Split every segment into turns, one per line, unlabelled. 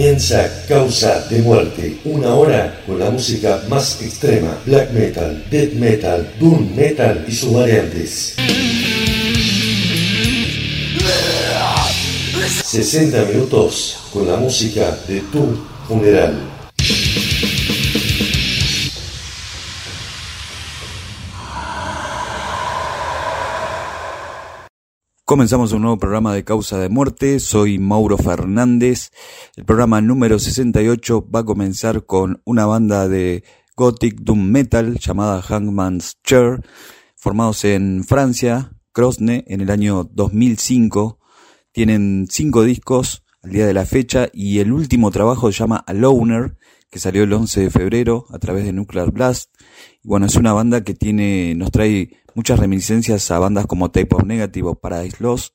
Comienza Causa de Muerte, una hora con la música más extrema, black metal, death metal, doom metal y sus variantes. 60 minutos con la música de tu funeral.
Comenzamos un nuevo programa de Causa de Muerte. Soy Mauro Fernández. El programa número 68 va a comenzar con una banda de Gothic Doom Metal llamada Hangman's Chair, formados en Francia, Crosne, en el año 2005. Tienen cinco discos al día de la fecha y el último trabajo se llama Aloner, que salió el 11 de febrero a través de Nuclear Blast. Y bueno, es una banda que tiene, nos trae muchas reminiscencias a bandas como Type of Negative o Paradise Lost,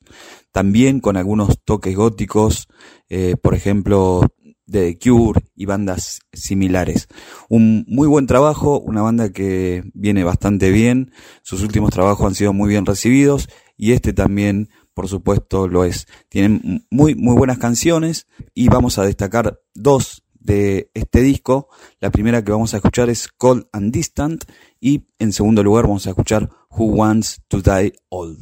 también con algunos toques góticos, eh, por ejemplo, de The Cure y bandas similares. Un muy buen trabajo, una banda que viene bastante bien, sus últimos trabajos han sido muy bien recibidos y este también por supuesto lo es. Tienen muy, muy buenas canciones y vamos a destacar dos de este disco. La primera que vamos a escuchar es Cold and Distant y en segundo lugar vamos a escuchar Who Wants to Die Old.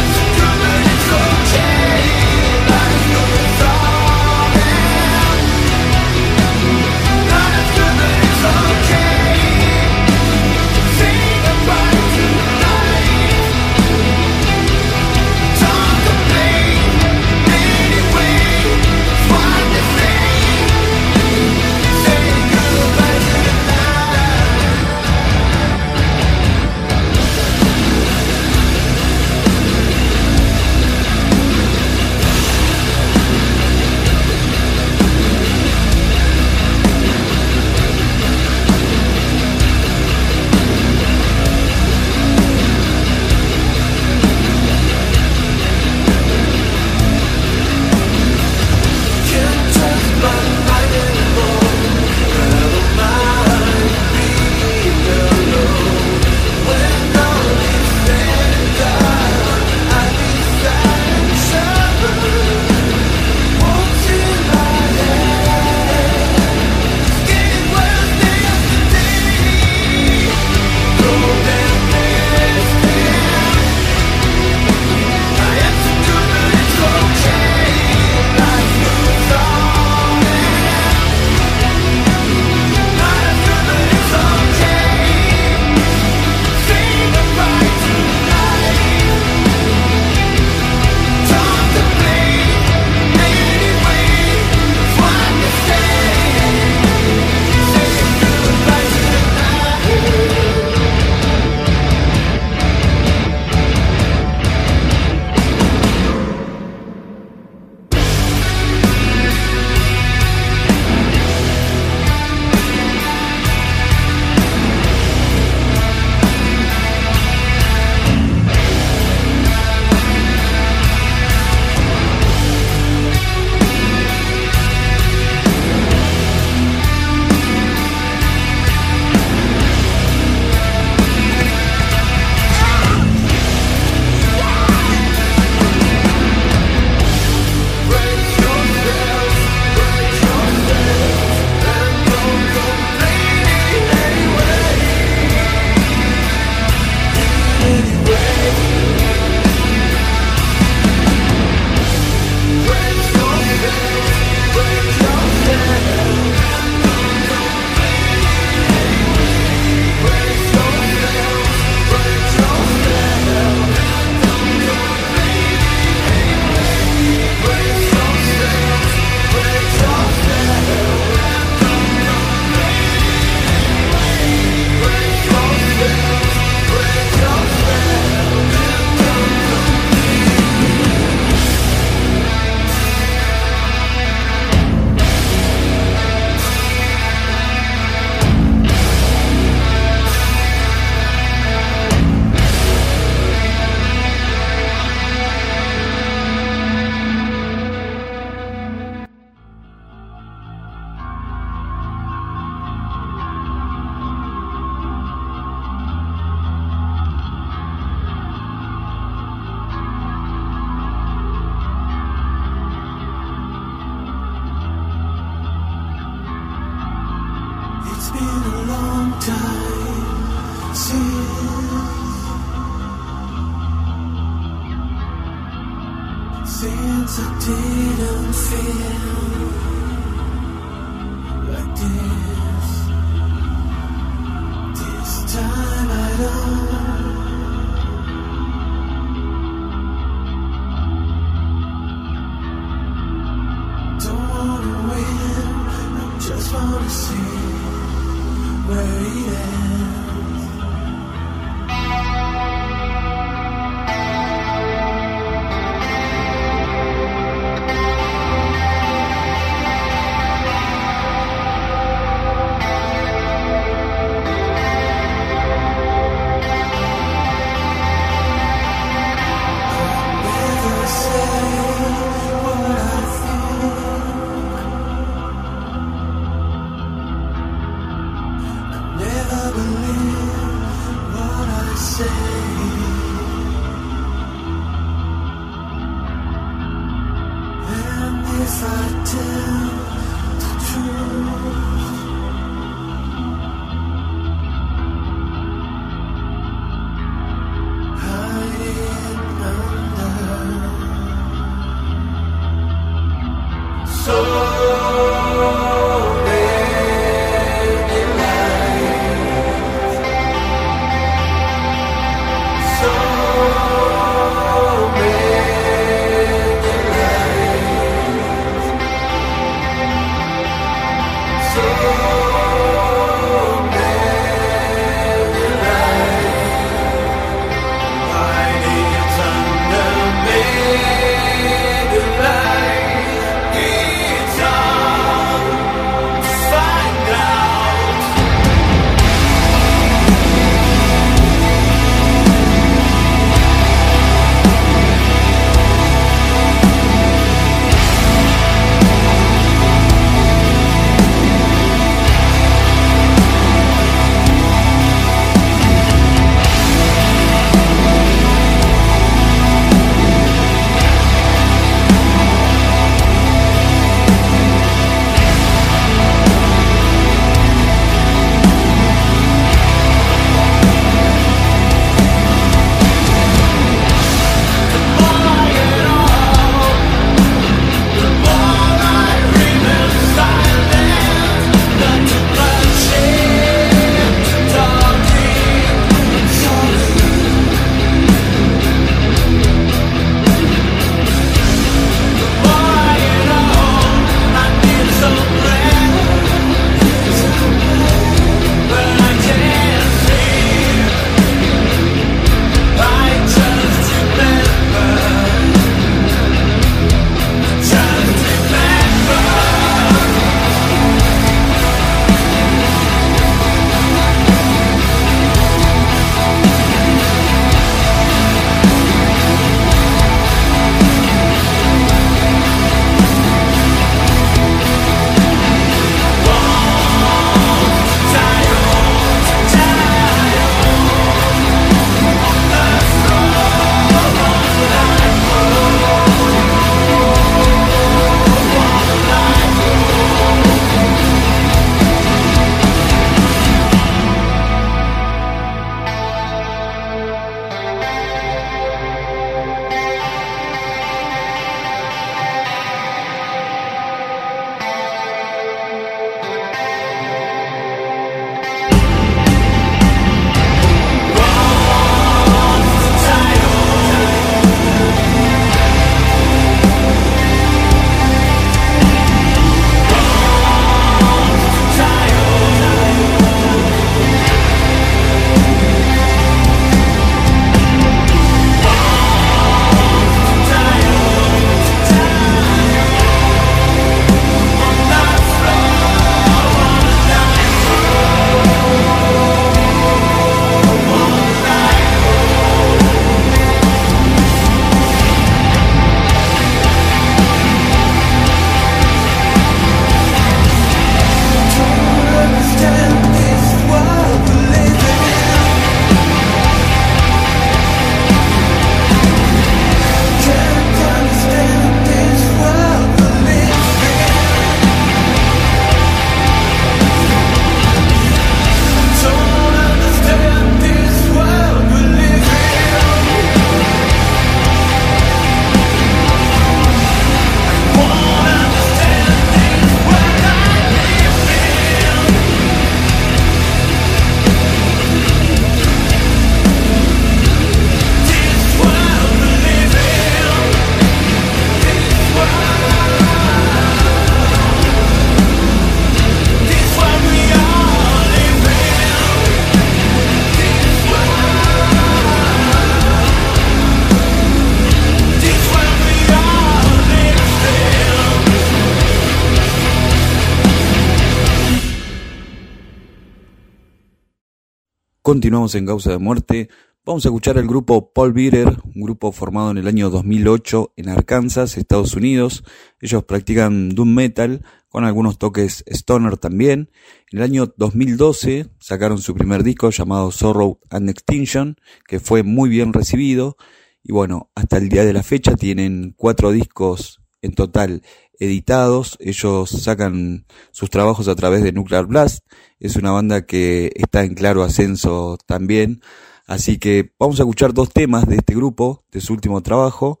Continuamos en Causa de Muerte. Vamos a escuchar al grupo Paul Beater, un grupo formado en el año 2008 en Arkansas, Estados Unidos. Ellos practican doom metal con algunos toques stoner también. En el año 2012 sacaron su primer disco llamado Sorrow and Extinction, que fue muy bien recibido. Y bueno, hasta el día de la fecha tienen cuatro discos en total editados. Ellos sacan sus trabajos a través de Nuclear Blast. Es una banda que está en claro ascenso también. Así que vamos a escuchar dos temas de este grupo, de su último trabajo,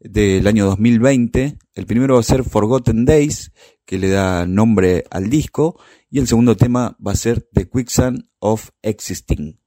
del año 2020. El primero va a ser Forgotten Days, que le da nombre al disco, y el segundo tema va a ser The Quicksand of Existing.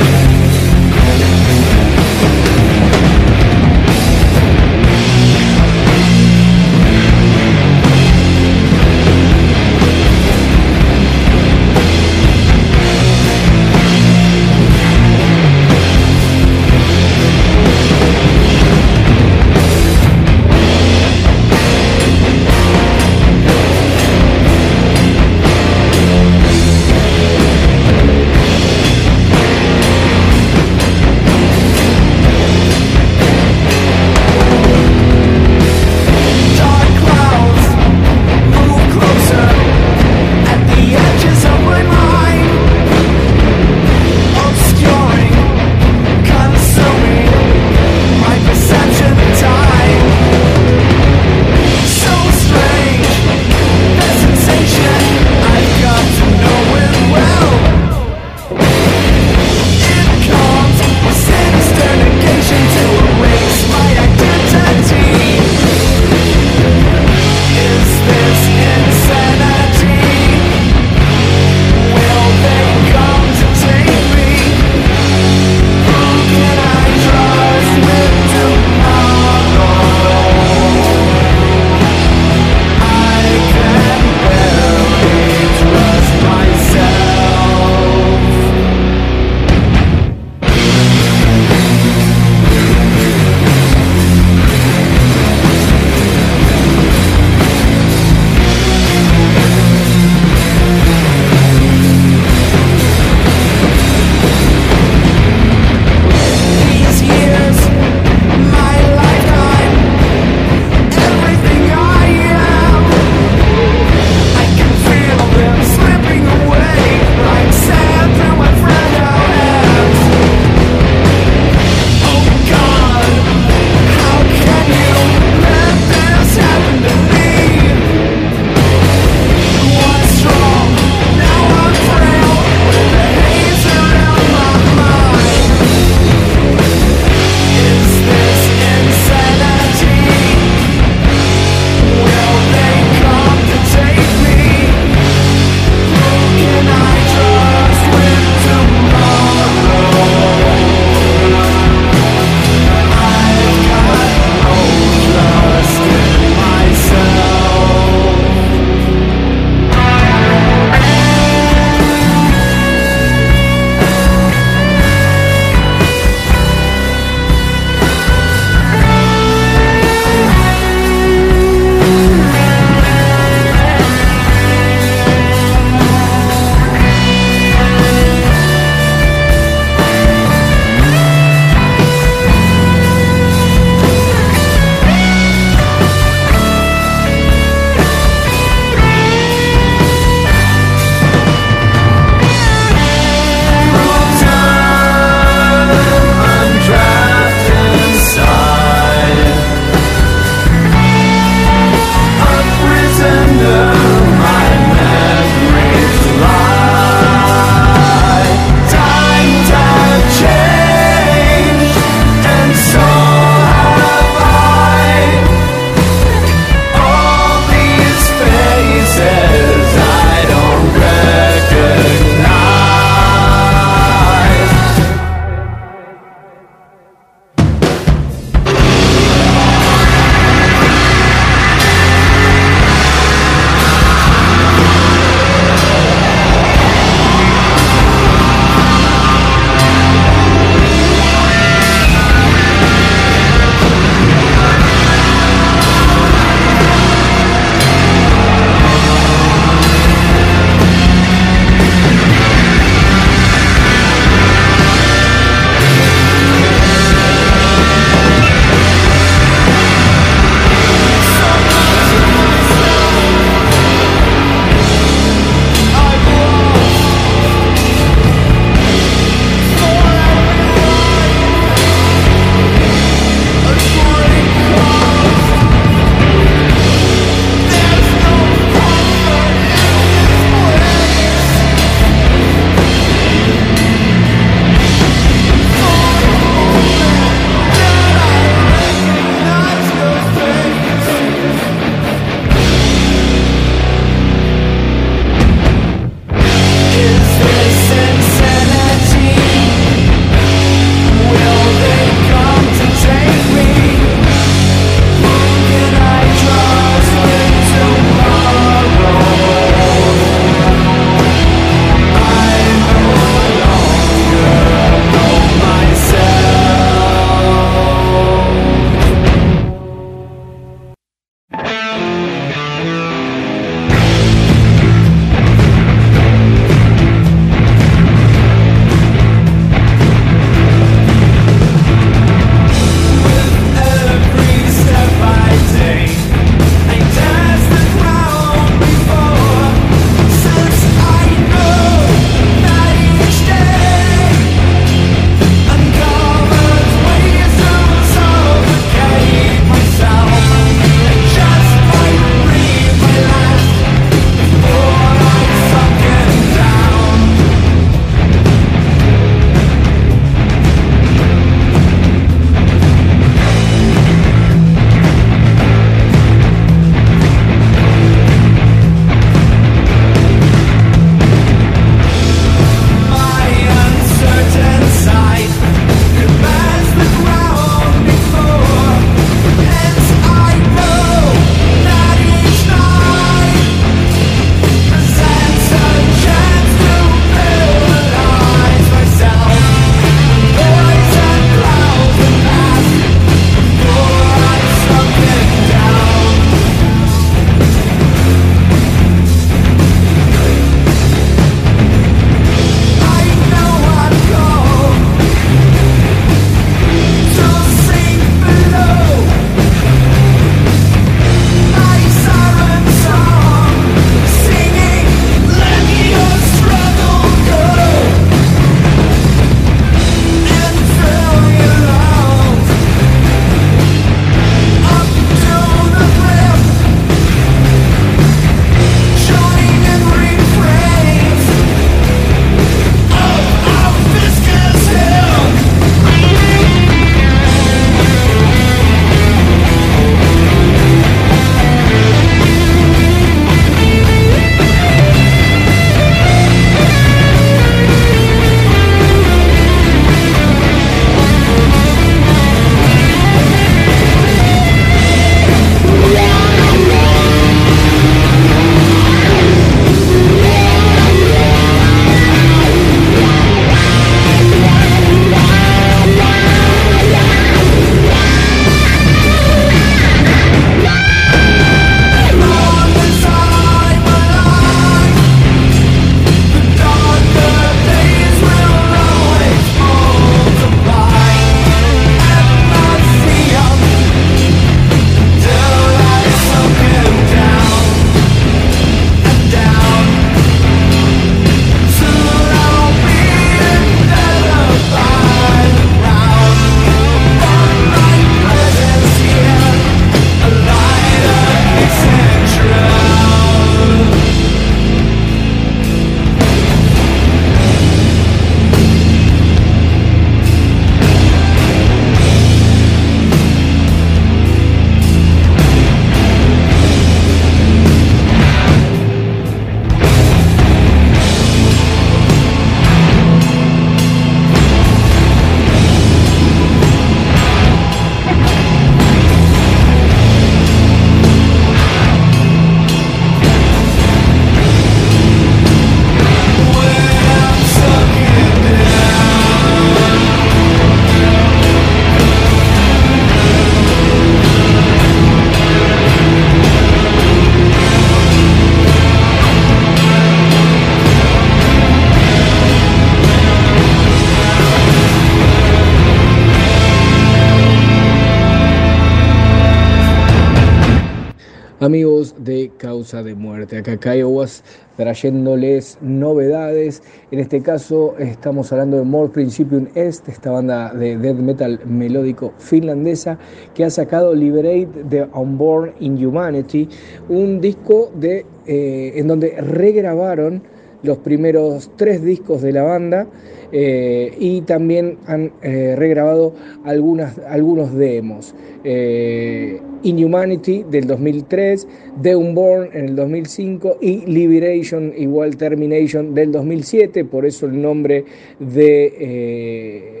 Amigos de Causa de Muerte. Acá Kiowas trayéndoles novedades. En este caso estamos hablando de More Principium Est, esta banda de death metal melódico finlandesa que ha sacado Liberate the Unborn in Humanity, un disco de, eh, en donde regrabaron los primeros tres discos de la banda eh, y también han eh, regrabado algunas, algunos demos. Eh, Inhumanity del 2003, The Unborn en el 2005 y Liberation igual Termination del 2007, por eso el nombre de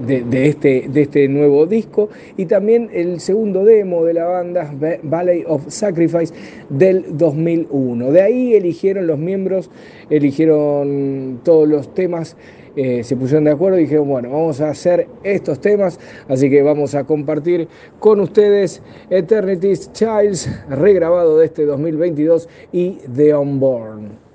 de, este, de este nuevo disco y también el segundo demo de la banda Valley of Sacrifice del 2001. De ahí eligieron los miembros, eligieron todos los temas. Eh, se pusieron de acuerdo y dijeron, bueno, vamos a hacer estos temas, así que vamos a compartir con ustedes Eternity's Childs, regrabado de este 2022 y The Unborn.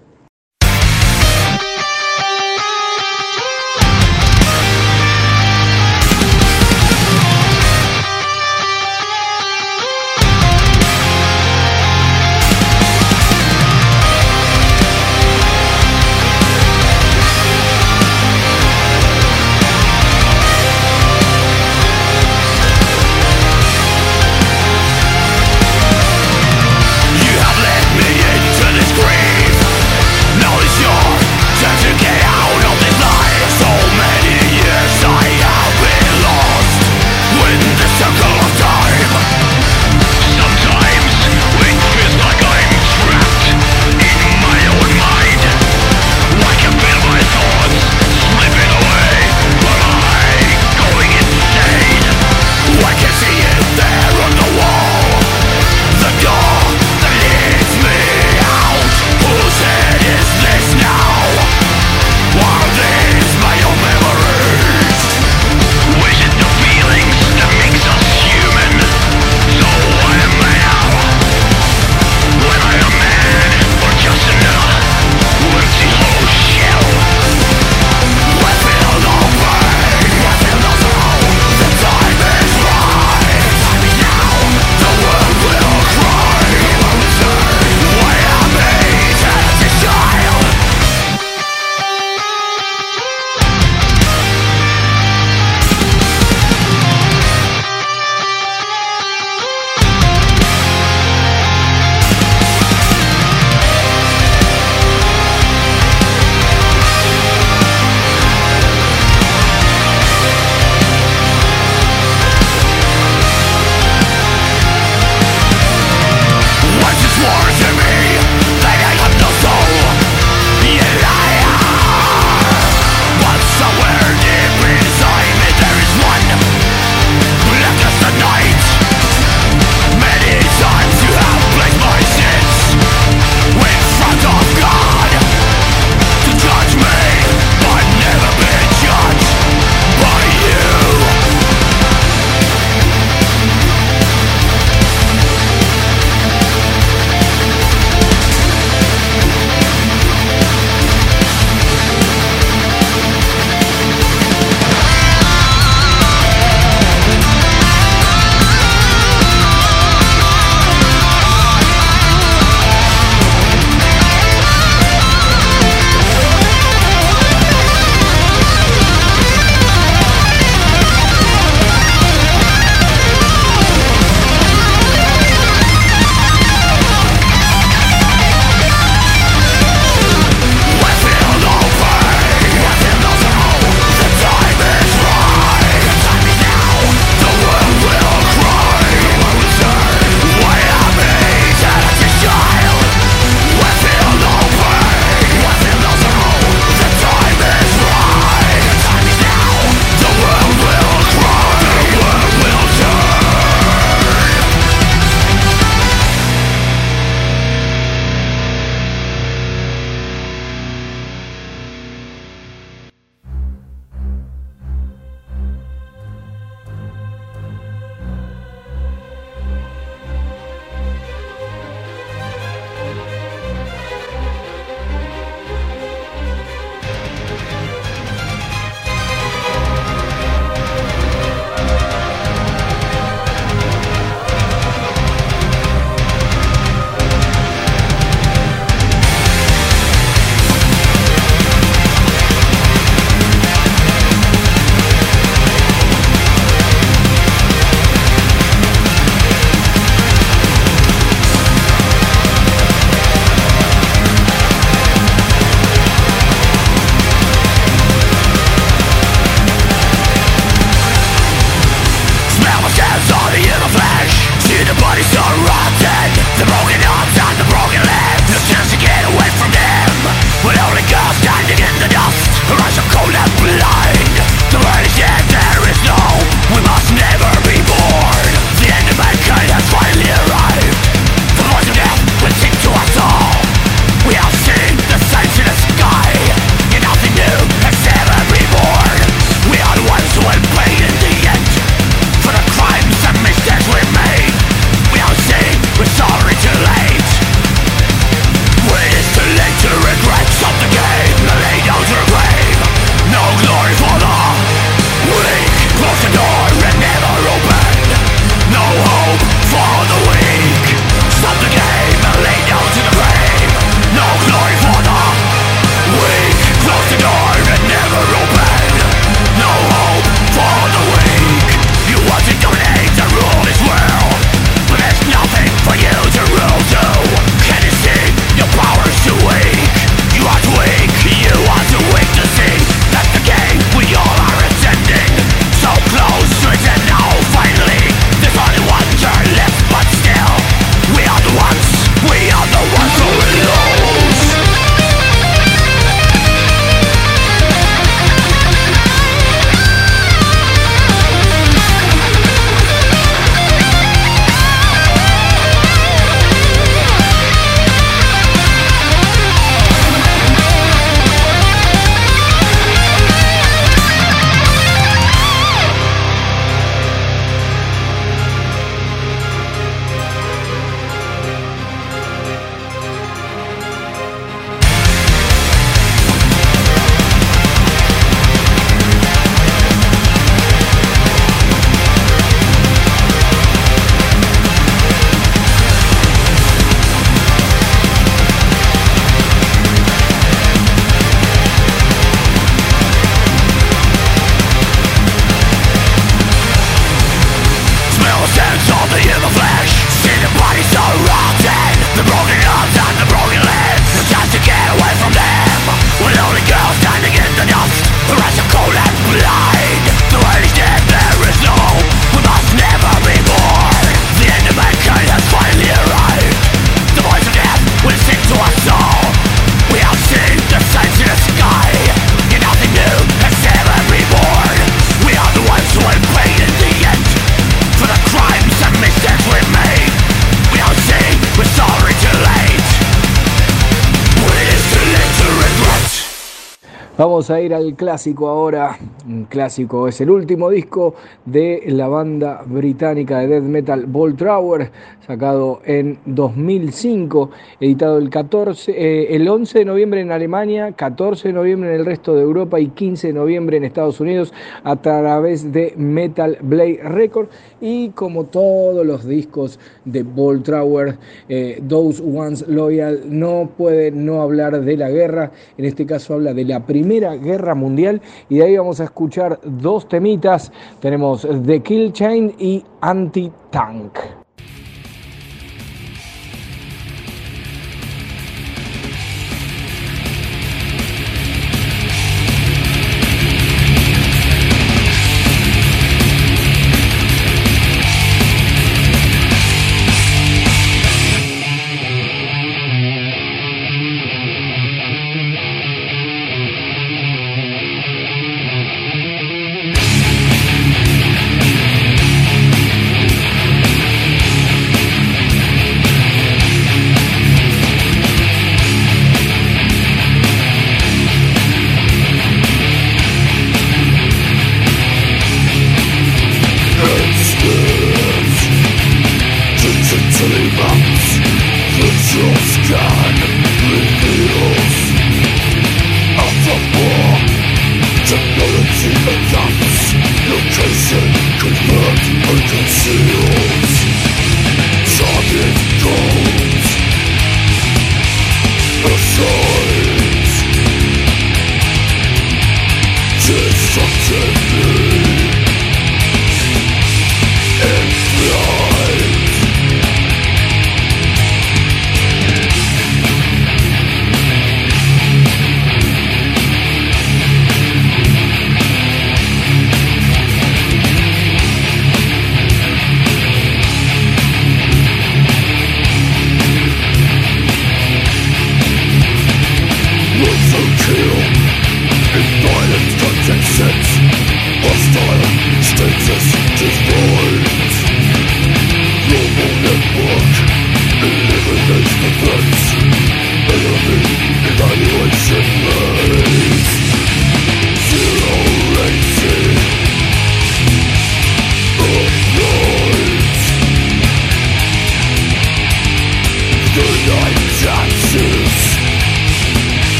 A ir al clásico ahora. Un clásico es el último disco de la banda británica de death metal Tower, sacado en 2005, editado el 14, eh, el 11 de noviembre en Alemania, 14 de noviembre en el resto de Europa y 15 de noviembre en Estados Unidos a través de Metal Blade Record y como todos los discos de Bolt eh, Those Ones Loyal no puede no hablar de la guerra, en este caso habla de la Primera Guerra Mundial y de ahí vamos a escuchar dos temitas, tenemos The Kill Chain y Anti-Tank.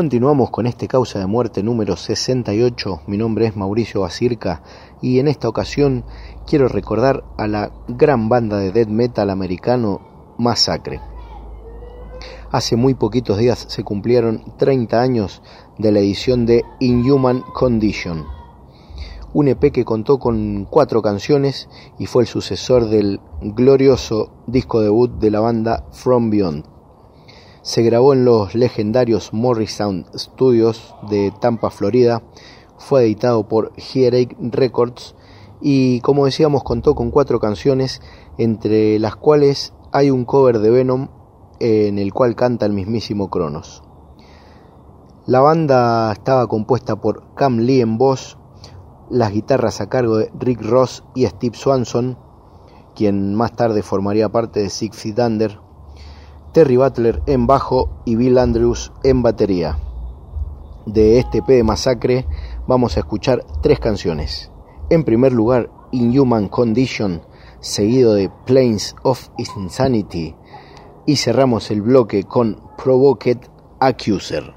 Continuamos con este causa de muerte número 68. Mi nombre es Mauricio Basirca y en esta ocasión quiero recordar a la gran banda de death metal americano Massacre. Hace muy poquitos días se cumplieron 30 años de la edición de Inhuman Condition, un EP que contó con cuatro canciones y fue el sucesor del glorioso disco debut de la banda From Beyond se grabó en los legendarios Morrisound Studios de Tampa, Florida. Fue editado por Headache Records y como decíamos contó con cuatro canciones entre las cuales hay un cover de Venom en el cual canta el mismísimo Cronos. La banda estaba compuesta por Cam Lee en voz, las guitarras a cargo de Rick Ross y Steve Swanson, quien más tarde formaría parte de Six Feet Terry Butler en bajo y Bill Andrews en batería. De este P de Masacre vamos a escuchar tres canciones. En primer lugar, Inhuman Condition, seguido de Planes of Insanity, y cerramos el bloque con Provoked Accuser.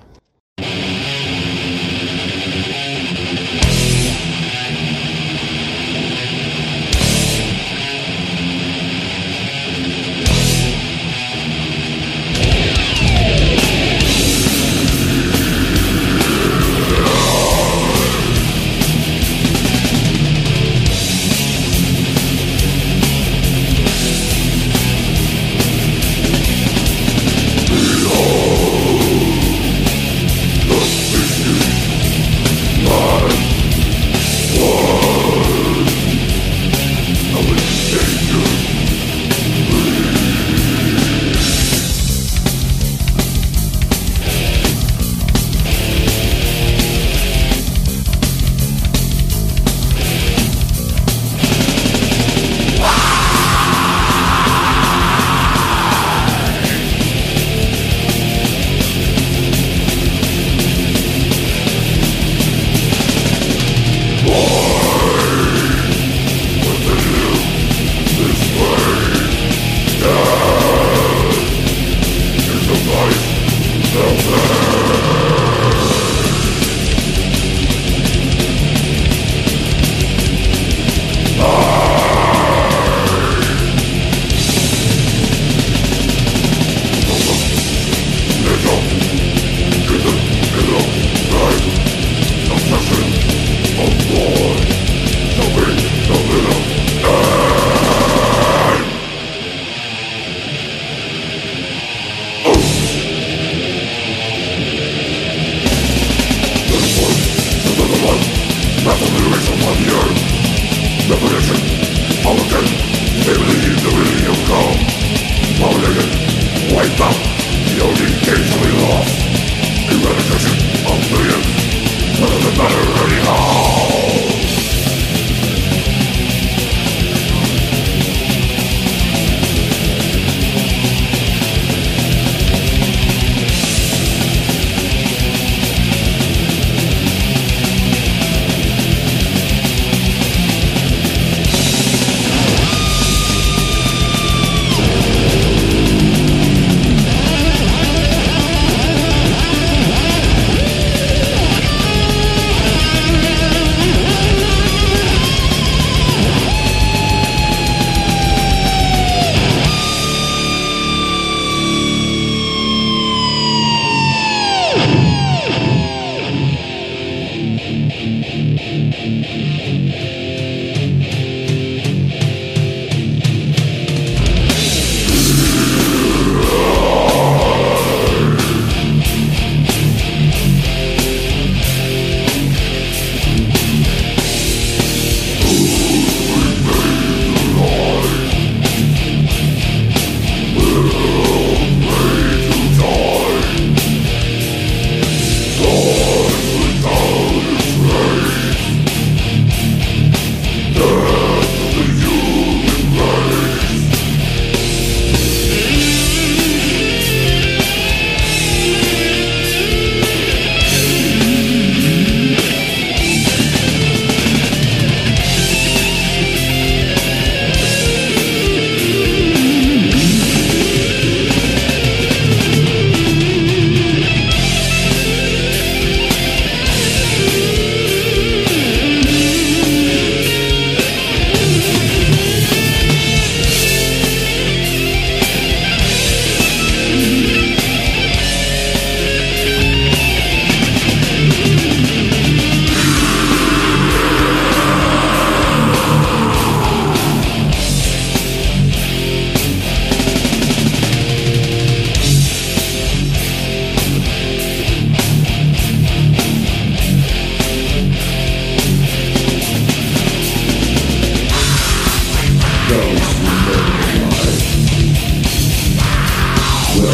will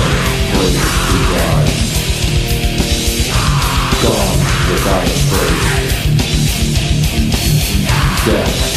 bring to die. Gone without a